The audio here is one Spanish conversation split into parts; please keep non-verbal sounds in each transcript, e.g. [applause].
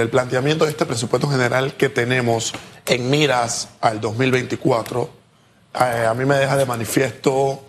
El planteamiento de este presupuesto general que tenemos en miras al 2024, eh, a mí me deja de manifiesto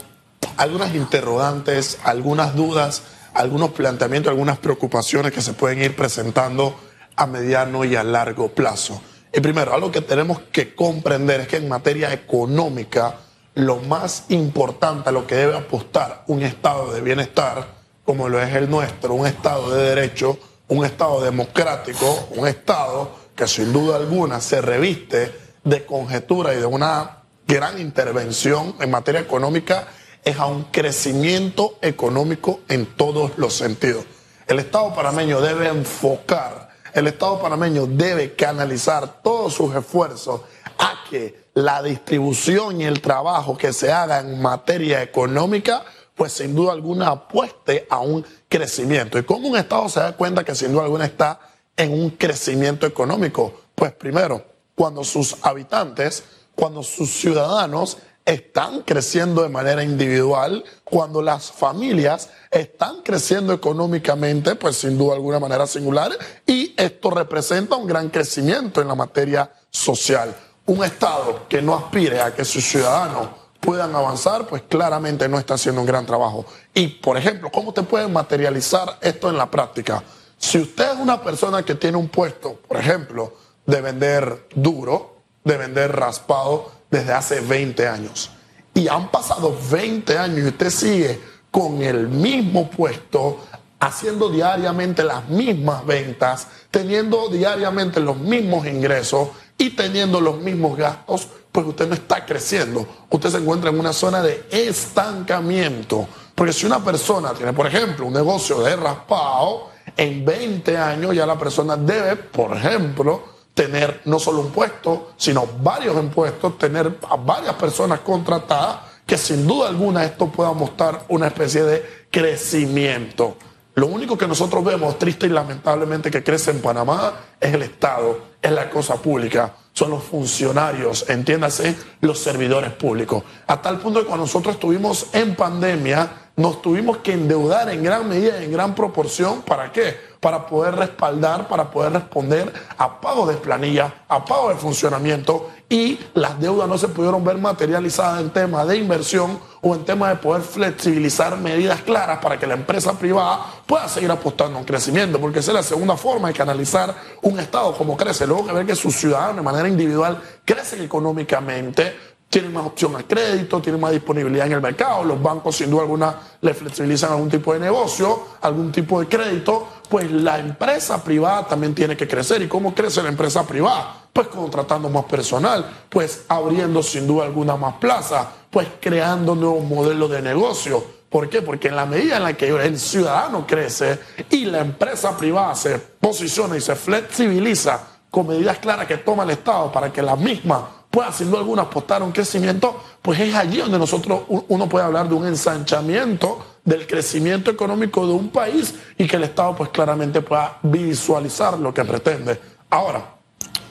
algunas interrogantes, algunas dudas, algunos planteamientos, algunas preocupaciones que se pueden ir presentando a mediano y a largo plazo. Y primero, algo que tenemos que comprender es que en materia económica, lo más importante a lo que debe apostar un estado de bienestar, como lo es el nuestro, un estado de derecho, un Estado democrático, un Estado que sin duda alguna se reviste de conjetura y de una gran intervención en materia económica, es a un crecimiento económico en todos los sentidos. El Estado panameño debe enfocar, el Estado panameño debe canalizar todos sus esfuerzos a que la distribución y el trabajo que se haga en materia económica pues sin duda alguna apueste a un crecimiento. ¿Y cómo un Estado se da cuenta que sin duda alguna está en un crecimiento económico? Pues primero, cuando sus habitantes, cuando sus ciudadanos están creciendo de manera individual, cuando las familias están creciendo económicamente, pues sin duda alguna manera singular, y esto representa un gran crecimiento en la materia social. Un Estado que no aspire a que sus ciudadanos puedan avanzar, pues claramente no está haciendo un gran trabajo. Y, por ejemplo, ¿cómo te pueden materializar esto en la práctica? Si usted es una persona que tiene un puesto, por ejemplo, de vender duro, de vender raspado desde hace 20 años, y han pasado 20 años y usted sigue con el mismo puesto, haciendo diariamente las mismas ventas, teniendo diariamente los mismos ingresos y teniendo los mismos gastos, pues usted no está creciendo. Usted se encuentra en una zona de estancamiento. Porque si una persona tiene, por ejemplo, un negocio de raspado, en 20 años ya la persona debe, por ejemplo, tener no solo un puesto, sino varios impuestos, tener a varias personas contratadas, que sin duda alguna esto pueda mostrar una especie de crecimiento. Lo único que nosotros vemos triste y lamentablemente que crece en Panamá es el Estado, es la cosa pública son los funcionarios, entiéndase, los servidores públicos. A tal punto que cuando nosotros estuvimos en pandemia, nos tuvimos que endeudar en gran medida, en gran proporción. ¿Para qué? Para poder respaldar, para poder responder a pago de planilla, a pago de funcionamiento y las deudas no se pudieron ver materializadas en temas de inversión o en temas de poder flexibilizar medidas claras para que la empresa privada pueda seguir apostando en crecimiento, porque esa es la segunda forma de canalizar un Estado como crece. Luego que ver que sus ciudadanos de manera individual crecen económicamente, tienen más opción al crédito, tienen más disponibilidad en el mercado, los bancos sin duda alguna le flexibilizan algún tipo de negocio, algún tipo de crédito, pues la empresa privada también tiene que crecer. ¿Y cómo crece la empresa privada? Pues contratando más personal, pues abriendo sin duda alguna más plazas, pues creando nuevos modelos de negocio. ¿Por qué? Porque en la medida en la que el ciudadano crece y la empresa privada se posiciona y se flexibiliza con medidas claras que toma el Estado para que la misma pueda sin duda alguna apostar a un crecimiento, pues es allí donde nosotros uno puede hablar de un ensanchamiento del crecimiento económico de un país y que el Estado pues claramente pueda visualizar lo que pretende. Ahora,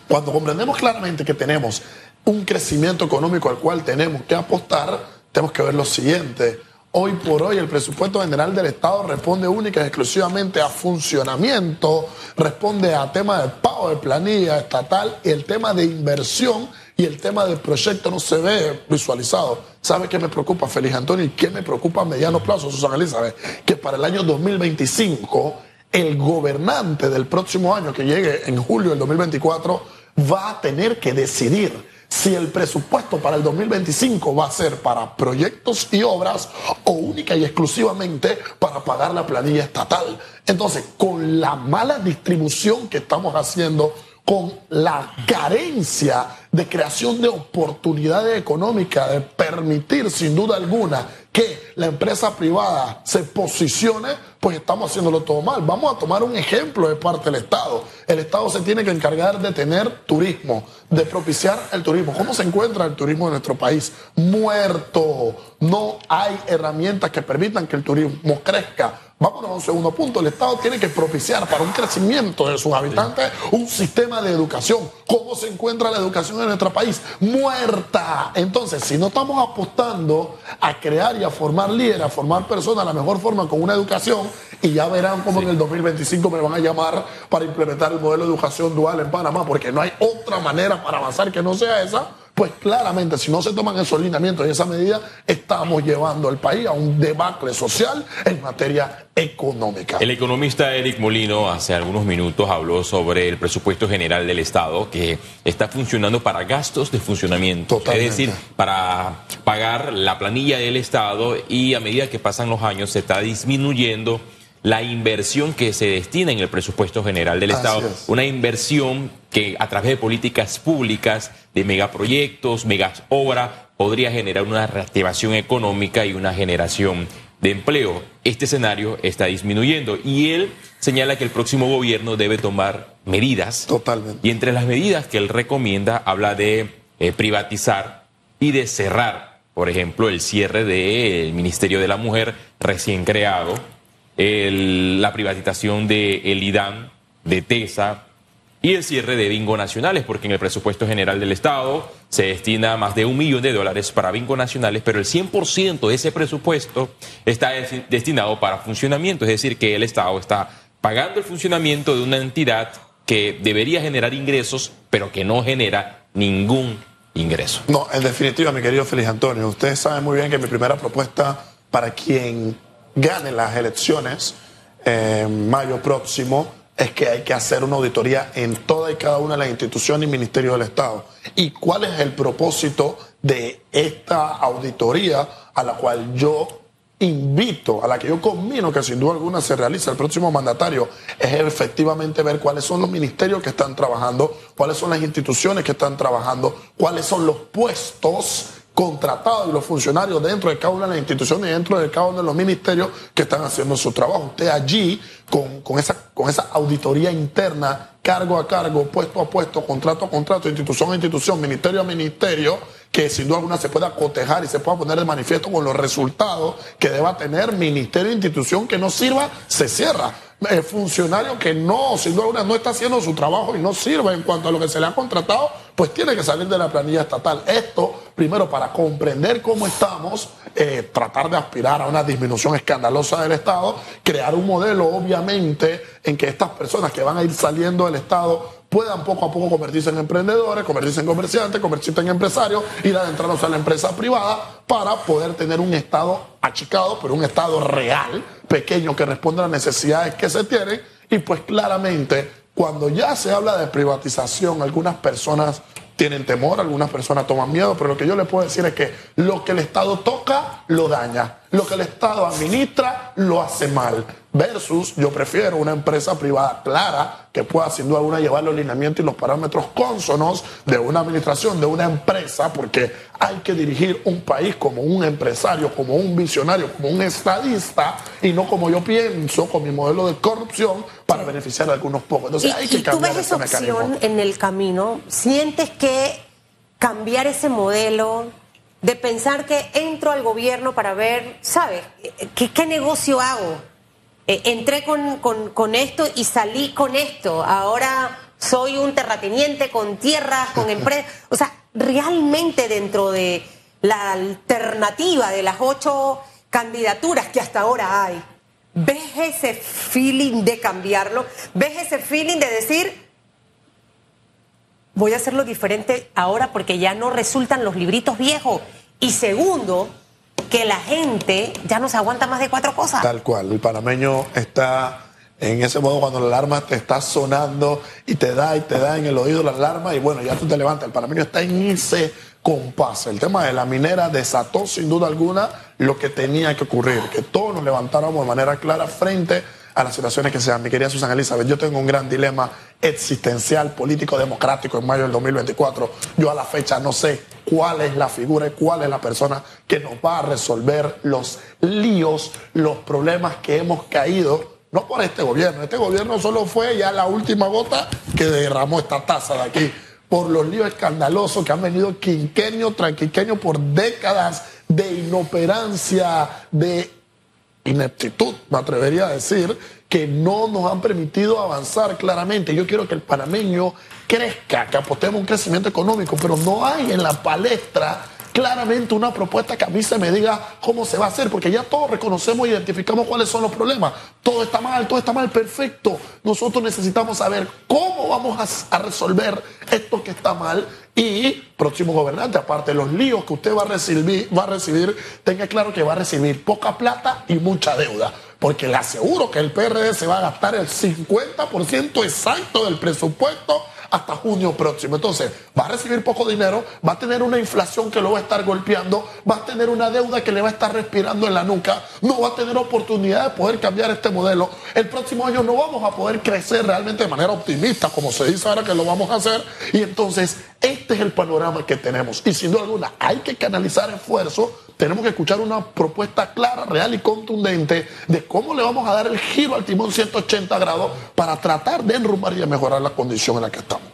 cuando comprendemos claramente que tenemos un crecimiento económico al cual tenemos que apostar, tenemos que ver lo siguiente. Hoy por hoy el presupuesto general del Estado responde única y exclusivamente a funcionamiento, responde a tema de pago de planilla estatal y el tema de inversión y el tema del proyecto no se ve visualizado. ¿Sabe qué me preocupa, Feliz Antonio? ¿Y qué me preocupa a mediano plazo, Susana Elizabeth? Que para el año 2025 el gobernante del próximo año que llegue en julio del 2024 va a tener que decidir si el presupuesto para el 2025 va a ser para proyectos y obras o única y exclusivamente para pagar la planilla estatal. Entonces, con la mala distribución que estamos haciendo, con la carencia de creación de oportunidades económicas, de permitir sin duda alguna que la empresa privada se posicione, pues estamos haciéndolo todo mal. Vamos a tomar un ejemplo de parte del Estado. El Estado se tiene que encargar de tener turismo, de propiciar el turismo. ¿Cómo se encuentra el turismo en nuestro país? Muerto. No hay herramientas que permitan que el turismo crezca. Vámonos a un segundo punto. El Estado tiene que propiciar para un crecimiento de sus habitantes un sistema de educación. ¿Cómo se encuentra la educación en nuestro país? Muerta. Entonces, si no estamos apostando a crear y a formar líderes, a formar personas de la mejor forma con una educación, y ya verán cómo en el 2025 me van a llamar para implementar el modelo de educación dual en Panamá, porque no hay otra manera para avanzar que no sea esa pues claramente si no se toman esos lineamientos y esa medida, estamos llevando al país a un debacle social en materia económica. El economista Eric Molino hace algunos minutos habló sobre el presupuesto general del Estado que está funcionando para gastos de funcionamiento, Totalmente. es decir, para pagar la planilla del Estado y a medida que pasan los años se está disminuyendo la inversión que se destina en el presupuesto general del Así Estado, es. una inversión que a través de políticas públicas, de megaproyectos, megas obras, podría generar una reactivación económica y una generación de empleo. Este escenario está disminuyendo y él señala que el próximo gobierno debe tomar medidas. Totalmente. Y entre las medidas que él recomienda habla de eh, privatizar y de cerrar, por ejemplo, el cierre del Ministerio de la Mujer recién creado, la privatización de el IDAN, de TESA y el cierre de bingo nacionales, porque en el presupuesto general del Estado se destina más de un millón de dólares para bingo nacionales, pero el 100% de ese presupuesto está des- destinado para funcionamiento, es decir, que el Estado está pagando el funcionamiento de una entidad que debería generar ingresos, pero que no genera ningún ingreso. No, en definitiva, mi querido Feliz Antonio, ustedes saben muy bien que mi primera propuesta para quien gane las elecciones en mayo próximo es que hay que hacer una auditoría en toda y cada una de las instituciones y ministerios del Estado. ¿Y cuál es el propósito de esta auditoría a la cual yo invito, a la que yo conmino que sin duda alguna se realice el próximo mandatario, es efectivamente ver cuáles son los ministerios que están trabajando, cuáles son las instituciones que están trabajando, cuáles son los puestos contratados y los funcionarios dentro de cada de las instituciones y dentro de cada de los ministerios que están haciendo su trabajo. Usted allí, con, con esa, con esa auditoría interna, cargo a cargo, puesto a puesto, contrato a contrato, institución a institución, ministerio a ministerio, que sin duda alguna se pueda cotejar y se pueda poner de manifiesto con los resultados que deba tener ministerio e institución que no sirva, se cierra. El funcionario que no, sin duda alguna, no está haciendo su trabajo y no sirve en cuanto a lo que se le ha contratado, pues tiene que salir de la planilla estatal. Esto, primero, para comprender cómo estamos, eh, tratar de aspirar a una disminución escandalosa del Estado, crear un modelo, obviamente, en que estas personas que van a ir saliendo del Estado puedan poco a poco convertirse en emprendedores, convertirse en comerciantes, convertirse en empresarios, ir adentrarse a la empresa privada para poder tener un Estado achicado, pero un Estado real, pequeño, que responda a las necesidades que se tienen. Y pues claramente, cuando ya se habla de privatización, algunas personas tienen temor, algunas personas toman miedo, pero lo que yo les puedo decir es que lo que el Estado toca, lo daña. Lo que el Estado administra, lo hace mal. Versus, yo prefiero una empresa privada clara que pueda sin duda alguna llevar los lineamientos y los parámetros cónsonos de una administración, de una empresa, porque hay que dirigir un país como un empresario, como un visionario, como un estadista, y no como yo pienso, con mi modelo de corrupción, para beneficiar a algunos pocos. Entonces hay y, que y tú cambiar ves esa mecanismo. opción en el camino, sientes que cambiar ese modelo de pensar que entro al gobierno para ver, ¿sabes? ¿Qué, qué negocio hago? Eh, entré con, con- con esto y salí con esto. Ahora soy un terrateniente con tierras, con [laughs] empresas. O sea, realmente dentro de la alternativa de las ocho candidaturas que hasta ahora hay, ¿ves ese feeling de cambiarlo? ¿Ves ese feeling de decir, voy a hacerlo diferente ahora porque ya no resultan los libritos viejos? Y segundo, que la gente ya no se aguanta más de cuatro cosas. Tal cual, el panameño está en ese modo cuando la alarma te está sonando y te da y te da en el oído la alarma y bueno, ya tú te levantas. El panameño está en ese compás. El tema de la minera desató sin duda alguna lo que tenía que ocurrir, que todos nos levantáramos de manera clara frente a las situaciones que sean. Mi querida Susana Elizabeth, yo tengo un gran dilema existencial, político, democrático en mayo del 2024. Yo a la fecha no sé cuál es la figura y cuál es la persona que nos va a resolver los líos, los problemas que hemos caído. No por este gobierno, este gobierno solo fue ya la última gota que derramó esta taza de aquí, por los líos escandalosos que han venido quinquenio tras quinquenio por décadas de inoperancia, de ineptitud, me atrevería a decir, que no nos han permitido avanzar claramente. Yo quiero que el panameño crezca, que apostemos un crecimiento económico, pero no hay en la palestra claramente una propuesta que a mí se me diga cómo se va a hacer, porque ya todos reconocemos e identificamos cuáles son los problemas. Todo está mal, todo está mal, perfecto. Nosotros necesitamos saber cómo vamos a, resolver esto que está mal y próximo gobernante, aparte de los líos que usted va a recibir, va a recibir, tenga claro que va a recibir poca plata y mucha deuda. Porque le aseguro que el PRD se va a gastar el 50% exacto del presupuesto hasta junio próximo. Entonces, va a recibir poco dinero, va a tener una inflación que lo va a estar golpeando, va a tener una deuda que le va a estar respirando en la nuca, no va a tener oportunidad de poder cambiar este modelo. El próximo año no vamos a poder crecer realmente de manera optimista, como se dice ahora que lo vamos a hacer. Y entonces, este es el panorama que tenemos. Y sin duda alguna, hay que canalizar esfuerzos tenemos que escuchar una propuesta clara, real y contundente de cómo le vamos a dar el giro al timón 180 grados para tratar de enrumbar y de mejorar la condición en la que estamos.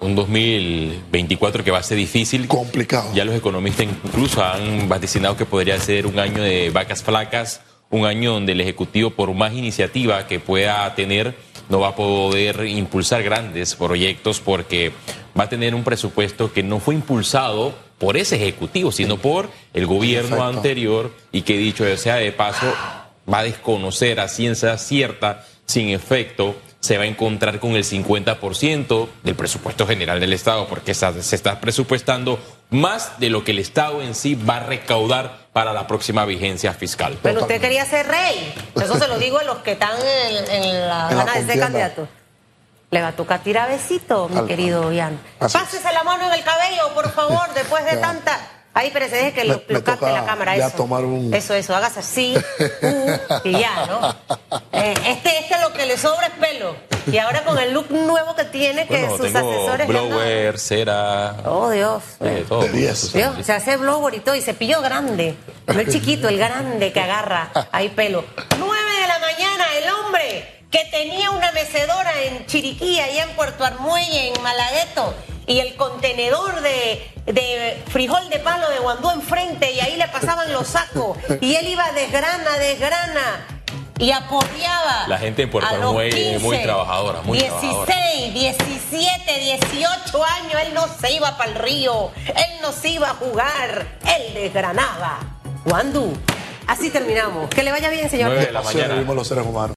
Un 2024 que va a ser difícil. Complicado. Ya los economistas incluso han vaticinado que podría ser un año de vacas flacas, un año donde el Ejecutivo, por más iniciativa que pueda tener, no va a poder impulsar grandes proyectos porque va a tener un presupuesto que no fue impulsado por ese ejecutivo, sino por el gobierno anterior. Y que dicho sea de paso va a desconocer a ciencia cierta, sin efecto, se va a encontrar con el 50% del presupuesto general del Estado, porque se está presupuestando más de lo que el Estado en sí va a recaudar para la próxima vigencia fiscal. Pero usted quería ser rey. Eso se lo digo a los que están en, la gana de ser candidato. Le va a tocar tirar besito, mi querido Ian. Pásese la mano en el cabello, por [laughs] favor, después de tanta. Ahí, pero se deje que lo, lo capte la cámara. Ya eso. tomar un... eso, eso, hagas así [laughs] uh, y ya, ¿no? Eh, este, este lo que le sobra es pelo. Y ahora con el look nuevo que tiene, que sus asesores. Blower, cera. Oh, Dios. Eh, todo. Dios, se hace blower y todo, y cepillo grande. No el chiquito, el grande que agarra ahí pelo. Nueve de la mañana, el hombre que tenía una mecedora en Chiriquí, allá en Puerto Armuelle, en Malagueto, y el contenedor de, frijol de palo de Guandú enfrente, y ahí le pasaban los sacos, y él iba desgrana, desgrana, y apoyaba. La gente en Puerto Armuelle es muy trabajadora, muy 16, 17, 18 años, él no se iba para el río, él no se iba a jugar, él desgranaba. Guandú. Así terminamos. Que le vaya bien, señor. 9 de la mañana. los seres humanos.